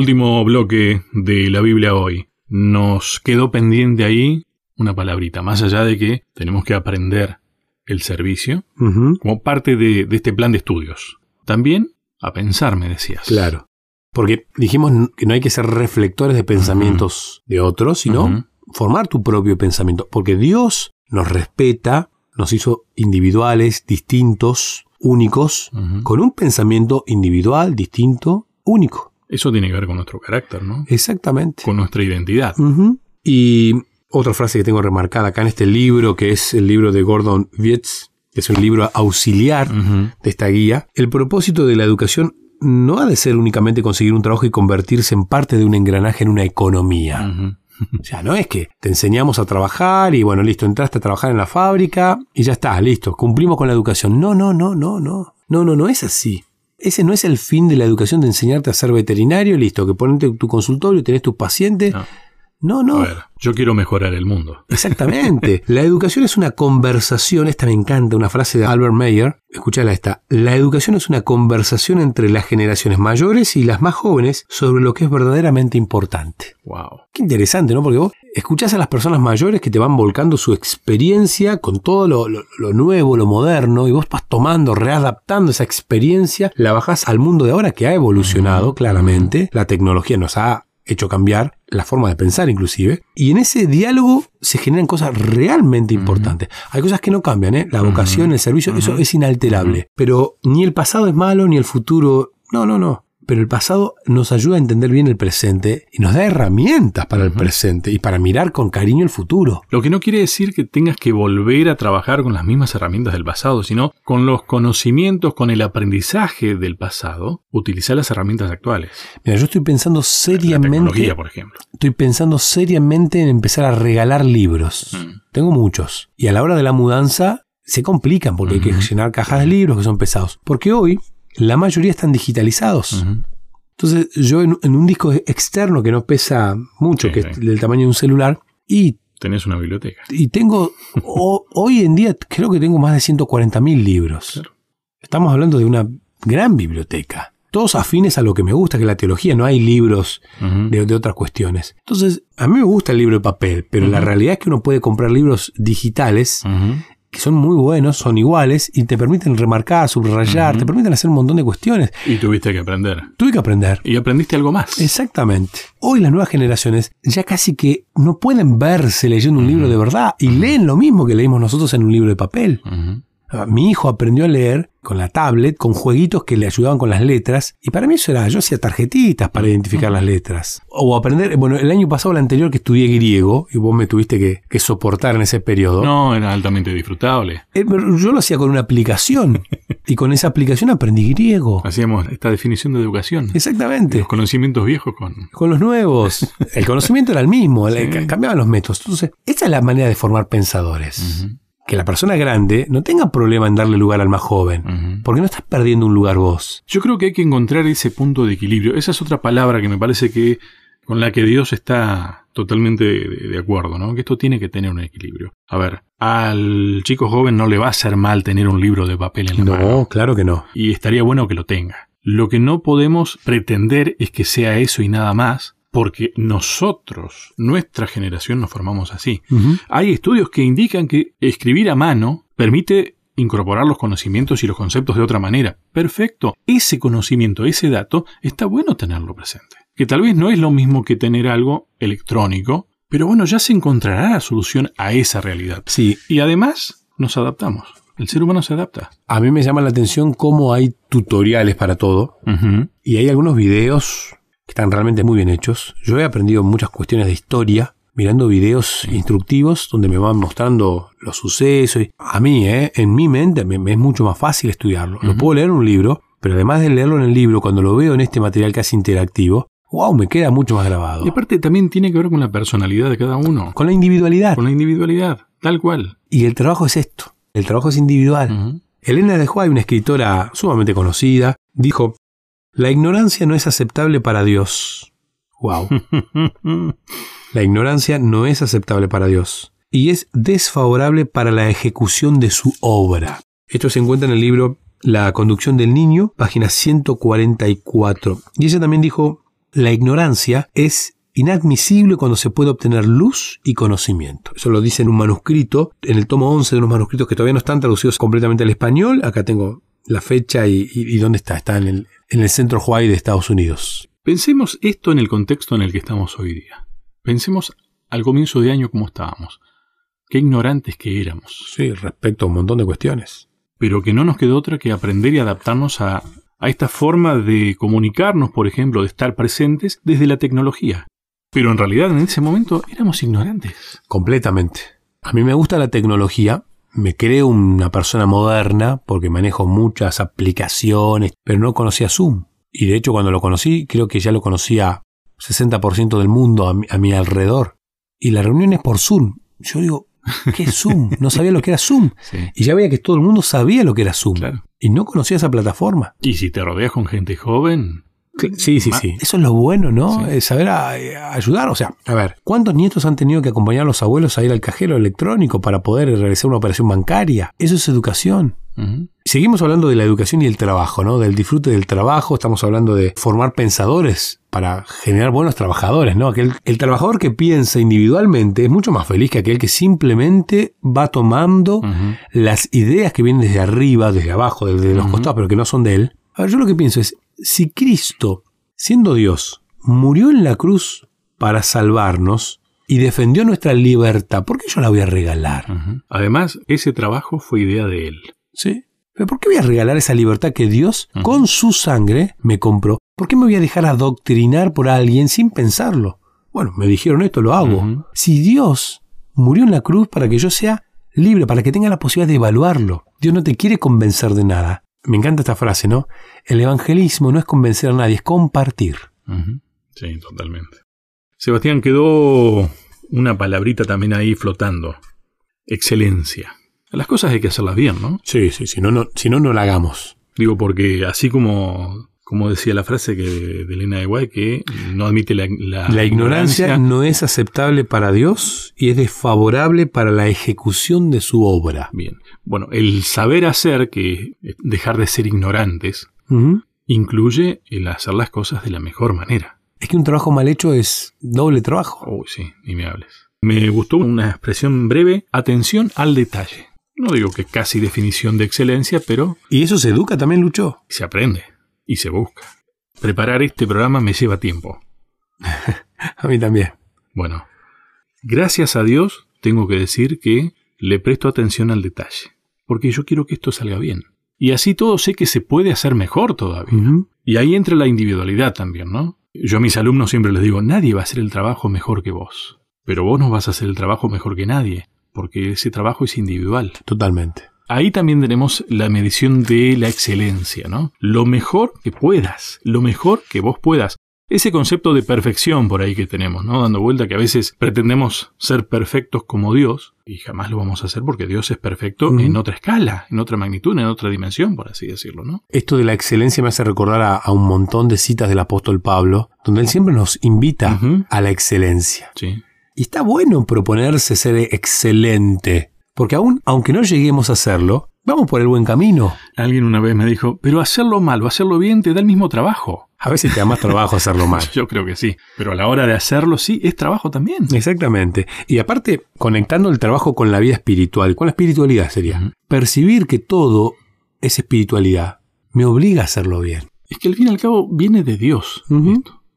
Último bloque de la Biblia hoy. Nos quedó pendiente ahí una palabrita, más allá de que tenemos que aprender el servicio como parte de, este plan de estudios. También a pensar, me decías. Claro. Porque dijimos que no hay que ser reflectores de pensamientos de otros, sino formar tu propio pensamiento. Porque Dios nos respeta, nos hizo individuales, distintos, únicos, con un pensamiento individual, distinto, único. Eso tiene que ver con nuestro carácter, ¿no? Exactamente. Con nuestra identidad. Y otra frase que tengo remarcada acá en este libro, que es el libro de Gordon Wietz, que es un libro auxiliar de esta guía, el propósito de la educación no ha de ser únicamente conseguir un trabajo y convertirse en parte de un engranaje en una economía. O sea, no es que te enseñamos a trabajar y bueno, listo, entraste a trabajar en la fábrica y ya está, listo, cumplimos con la educación. No, no, no, no, no. No, no, no es así. Ese no es el fin de la educación de enseñarte a ser veterinario, listo, que ponete tu consultorio, tenés tus pacientes. No. A ver, yo quiero mejorar el mundo. Exactamente. la educación es una conversación, esta me encanta, una frase de Albert Mayer. Escuchala esta. La educación es una conversación entre las generaciones mayores y las más jóvenes sobre lo que es verdaderamente importante. Wow. Qué interesante, ¿no? Porque vos escuchás a las personas mayores que te van volcando su experiencia con todo lo, lo nuevo, lo moderno, y vos vas tomando, readaptando esa experiencia, la bajás al mundo de ahora que ha evolucionado claramente. La tecnología nos ha hecho cambiar la forma de pensar inclusive. Y en ese diálogo se generan cosas realmente importantes. Hay cosas que no cambian, ¿eh? La vocación, el servicio, eso es inalterable. Pero ni el pasado es malo, ni el futuro... No, no, no pero el pasado nos ayuda a entender bien el presente y nos da herramientas para el presente y para mirar con cariño el futuro. Lo que no quiere decir que tengas que volver a trabajar con las mismas herramientas del pasado, sino con los conocimientos, con el aprendizaje del pasado, utilizar las herramientas actuales. Mira, yo estoy pensando seriamente. por ejemplo. Estoy pensando seriamente en empezar a regalar libros. Mm. Tengo muchos. Y a la hora de la mudanza se complican porque hay que llenar cajas de libros que son pesados. Porque hoy la mayoría están digitalizados. Entonces yo en, un disco externo que no pesa mucho, que es del tamaño de un celular, y... Tenés una biblioteca. Y tengo, hoy en día creo que tengo más de 140.000 libros. Estamos hablando de una gran biblioteca. Todos afines a lo que me gusta, que es la teología, no hay libros de, otras cuestiones. Entonces, a mí me gusta el libro de papel, pero la realidad es que uno puede comprar libros digitales que son muy buenos, son iguales y te permiten remarcar, subrayar, te permiten hacer un montón de cuestiones. Y tuviste que aprender. Tuve que aprender. Y aprendiste algo más. Exactamente. Hoy las nuevas generaciones ya casi que no pueden verse leyendo un libro de verdad y leen lo mismo que leímos nosotros en un libro de papel. Ah, mi hijo aprendió a leer con la tablet, con jueguitos que le ayudaban con las letras, y para mí eso era, yo hacía tarjetitas para identificar las letras. O aprender, bueno, el año pasado, el anterior, que estudié griego, y vos me tuviste que, soportar en ese periodo. No, era altamente disfrutable. Eh, yo lo hacía con una aplicación, y con esa aplicación aprendí griego. Hacíamos esta definición de educación. Exactamente. Los conocimientos viejos con... Con los nuevos. el conocimiento era el mismo, cambiaban los métodos. Entonces, esa es la manera de formar pensadores que la persona grande no tenga problema en darle lugar al más joven, porque no estás perdiendo un lugar vos. Yo creo que hay que encontrar ese punto de equilibrio. Esa es otra palabra que me parece que con la que Dios está totalmente de, acuerdo, ¿no? Que esto tiene que tener un equilibrio. A ver, al chico joven no le va a hacer mal tener un libro de papel en la mano. No, claro que no. Y estaría bueno que lo tenga. Lo que no podemos pretender es que sea eso y nada más, porque nosotros, nuestra generación, nos formamos así. Hay estudios que indican que escribir a mano permite incorporar los conocimientos y los conceptos de otra manera. Perfecto. Ese conocimiento, ese dato, está bueno tenerlo presente. Que tal vez no es lo mismo que tener algo electrónico, pero bueno, ya se encontrará la solución a esa realidad. Sí. Y además nos adaptamos. El ser humano se adapta. A mí me llama la atención cómo hay tutoriales para todo. Y hay algunos videos que están realmente muy bien hechos. Yo he aprendido muchas cuestiones de historia mirando videos instructivos donde me van mostrando los sucesos. A mí, ¿eh? en mi mente, me, es mucho más fácil estudiarlo. Lo puedo leer en un libro, pero además de leerlo en el libro, cuando lo veo en este material casi interactivo, wow, me queda mucho más grabado. Y aparte también tiene que ver con la personalidad de cada uno. Con la individualidad. Con la individualidad, tal cual. Y el trabajo es esto. El trabajo es individual. Elena de Juárez, una escritora sumamente conocida, dijo, la ignorancia no es aceptable para Dios. Wow. La ignorancia no es aceptable para Dios y es desfavorable para la ejecución de su obra. Esto se encuentra en el libro La conducción del niño, página 144. Y ella también dijo, la ignorancia es inadmisible cuando se puede obtener luz y conocimiento. Eso lo dice en un manuscrito, en el tomo 11 de unos manuscritos que todavía no están traducidos completamente al español. Acá tengo la fecha y, dónde está. Está en el, en el centro Hawaii de Estados Unidos. Pensemos esto en el contexto en el que estamos hoy día. Pensemos al comienzo de año cómo estábamos. Qué ignorantes que éramos. Sí, respecto a un montón de cuestiones. Pero que no nos quedó otra que aprender y adaptarnos a, a esta forma de comunicarnos, por ejemplo, de estar presentes desde la tecnología. Pero en realidad en ese momento éramos ignorantes. Completamente. A mí me gusta la tecnología, me creo una persona moderna porque manejo muchas aplicaciones, pero no conocía Zoom. Y de hecho cuando lo conocí, creo que ya lo conocía 60% del mundo a mi, alrededor. Y la reunión es por Zoom. Yo digo, ¿qué es Zoom? No sabía lo que era Zoom. Y ya veía que todo el mundo sabía lo que era Zoom. Y no conocía esa plataforma. Y si te rodeas con gente joven, Sí, sí, sí. Eso es lo bueno, ¿no? saber ayudar. O sea, a ver, ¿cuántos nietos han tenido que acompañar a los abuelos a ir al cajero electrónico para poder realizar una operación bancaria? Eso es educación. Seguimos hablando de la educación y el trabajo, ¿no? Del disfrute del trabajo, estamos hablando de formar pensadores para generar buenos trabajadores, ¿no? Aquel, el trabajador que piensa individualmente es mucho más feliz que aquel que simplemente va tomando las ideas que vienen desde arriba, desde abajo, desde los costados, pero que no son de él. A ver, yo lo que pienso es, si Cristo, siendo Dios, murió en la cruz para salvarnos y defendió nuestra libertad, ¿por qué yo la voy a regalar? Además, ese trabajo fue idea de Él. Sí. ¿Pero por qué voy a regalar esa libertad que Dios, con su sangre, me compró? ¿Por qué me voy a dejar adoctrinar por alguien sin pensarlo? Bueno, me dijeron esto, lo hago. Si Dios murió en la cruz para que yo sea libre, para que tenga la posibilidad de evaluarlo, Dios no te quiere convencer de nada. Me encanta esta frase, ¿no? El evangelismo no es convencer a nadie, es compartir. Sí, totalmente. Sebastián, quedó una palabrita también ahí flotando. Excelencia. Las cosas hay que hacerlas bien, ¿no? Sí, sí, si no, no, si no, no la hagamos. Digo, porque así como como decía la frase que, de Elena de Guay, que no admite la, la, ignorancia, no es aceptable para Dios y es desfavorable para la ejecución de su obra. Bien. Bueno, el saber hacer, que dejar de ser ignorantes, incluye el hacer las cosas de la mejor manera. Es que un trabajo mal hecho es doble trabajo. Uy, sí, ni me hables. Me gustó una expresión breve, atención al detalle. No digo que casi definición de excelencia, pero... ¿Y eso se educa también, Lucho? Se aprende y se busca. Preparar este programa me lleva tiempo. a mí también. Bueno, gracias a Dios tengo que decir que le presto atención al detalle, porque yo quiero que esto salga bien. Y así todo sé que se puede hacer mejor todavía. Y ahí entra la individualidad también, ¿no? Yo a mis alumnos siempre les digo, nadie va a hacer el trabajo mejor que vos, pero vos no vas a hacer el trabajo mejor que nadie, porque ese trabajo es individual. Totalmente. Ahí también tenemos la medición de la excelencia, ¿no? Lo mejor que puedas, lo mejor que vos puedas. Ese concepto de perfección por ahí que tenemos, ¿no? Dando vuelta que a veces pretendemos ser perfectos como Dios y jamás lo vamos a hacer porque Dios es perfecto en otra escala, en otra magnitud, en otra dimensión, por así decirlo, ¿no? Esto de la excelencia me hace recordar a, un montón de citas del apóstol Pablo, donde él siempre nos invita a la excelencia. Sí. Y está bueno proponerse ser excelente. Porque aún, aunque no lleguemos a hacerlo, vamos por el buen camino. Alguien una vez me dijo, pero hacerlo mal o hacerlo bien te da el mismo trabajo. A veces te da más trabajo hacerlo mal. Yo creo que sí. Pero a la hora de hacerlo sí, es trabajo también. Exactamente. Y aparte, conectando el trabajo con la vida espiritual, con la espiritualidad sería. Percibir que todo es espiritualidad me obliga a hacerlo bien. Es que al fin y al cabo viene de Dios.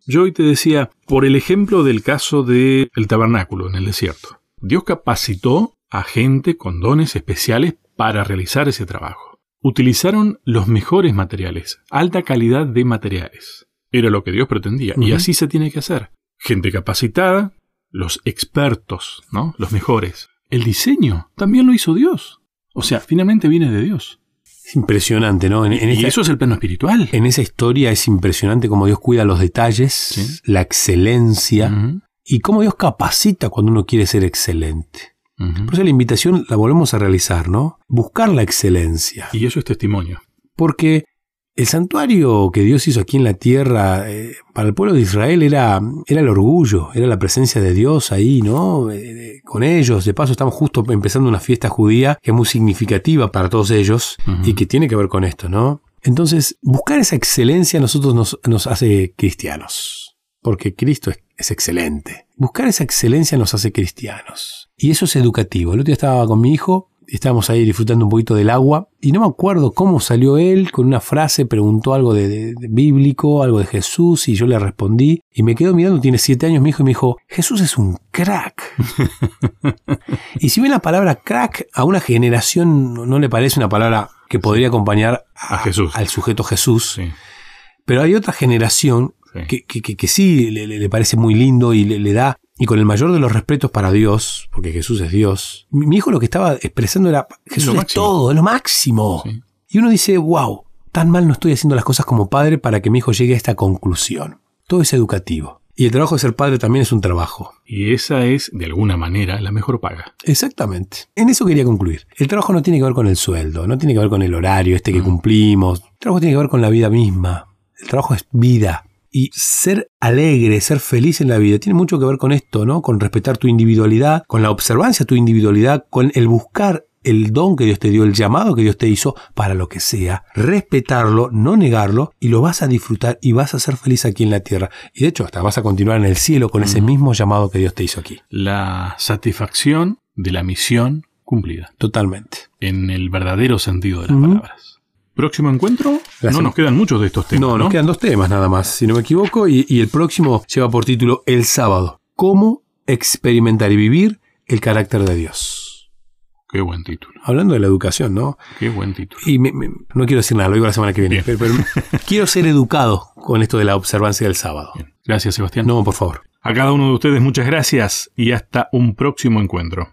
Yo hoy te decía, por el ejemplo del caso del tabernáculo en el desierto. Dios capacitó a gente con dones especiales para realizar ese trabajo. Utilizaron los mejores materiales, alta calidad de materiales. Era lo que Dios pretendía, y así se tiene que hacer. Gente capacitada, los expertos, ¿no? Los mejores. El diseño también lo hizo Dios. O sea, finalmente viene de Dios. Es impresionante, ¿no? En, y eso es el plano espiritual. En esa historia es impresionante cómo Dios cuida los detalles, la excelencia, y cómo Dios capacita cuando uno quiere ser excelente. Por eso la invitación la volvemos a realizar, ¿no? Buscar la excelencia. Y eso es testimonio. Porque el santuario que Dios hizo aquí en la tierra, eh, para el pueblo de Israel era, era el orgullo, era la presencia de Dios ahí, ¿no? Eh, con ellos. De paso, estamos justo empezando una fiesta judía que es muy significativa para todos ellos y que tiene que ver con esto, ¿no? Entonces, buscar esa excelencia a nosotros nos, nos hace cristianos. porque Cristo es, es excelente. Buscar esa excelencia nos hace cristianos. Y eso es educativo. El otro día estaba con mi hijo estábamos ahí disfrutando un poquito del agua y no me acuerdo cómo salió él con una frase, preguntó algo de, bíblico, algo de Jesús y yo le respondí y me quedo mirando, tiene siete años mi hijo y me dijo, Jesús es un crack. y si bien la palabra crack a una generación no le parece una palabra que podría acompañar a, Jesús. al sujeto Jesús, pero hay otra generación Que, que, sí le, parece muy lindo y le, da y con el mayor de los respetos para Dios, porque Jesús es Dios, mi, hijo lo que estaba expresando era, Jesús es, todo, es lo máximo. Y uno dice, wow, tan mal no estoy haciendo las cosas como padre para que mi hijo llegue a esta conclusión. Todo es educativo. Y el trabajo de ser padre también es un trabajo. Y esa es, de alguna manera, la mejor paga. Exactamente. En eso quería concluir. El trabajo no tiene que ver con el sueldo, no tiene que ver con el horario este que mm. cumplimos. El trabajo tiene que ver con la vida misma. El trabajo es vida. Y ser alegre, ser feliz en la vida, tiene mucho que ver con esto, ¿no? Con respetar tu individualidad, con la observancia de tu individualidad, con el buscar el don que Dios te dio, el llamado que Dios te hizo para lo que sea, respetarlo, no negarlo y lo vas a disfrutar y vas a ser feliz aquí en la tierra. Y de hecho, hasta vas a continuar en el cielo con ese mismo llamado que Dios te hizo aquí. La satisfacción de la misión cumplida. Totalmente. En el verdadero sentido de las palabras. ¿Próximo encuentro? no nos quedan muchos de estos temas. No, nos quedan dos temas nada más, si no me equivoco, y, y el próximo lleva por título El sábado. ¿Cómo experimentar y vivir el carácter de Dios? Qué buen título. Hablando de la educación, ¿no? Qué buen título. Y no quiero decir nada, lo digo la semana que viene, pero, quiero ser educado con esto de la observancia del sábado. Gracias, Sebastián. No, por favor. A cada uno de ustedes muchas gracias y hasta un próximo encuentro.